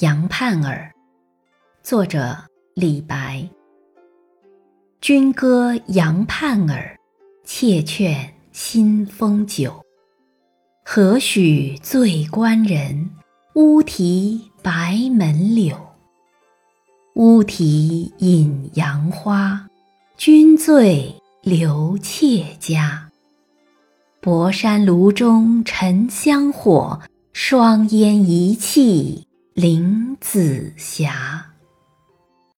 杨盼儿，作者李白。君歌杨盼儿，妾劝新丰酒。何许醉官人，乌啼白门柳。乌啼饮杨花，君醉留妾家。博山炉中沉香火，双烟一气林紫霞。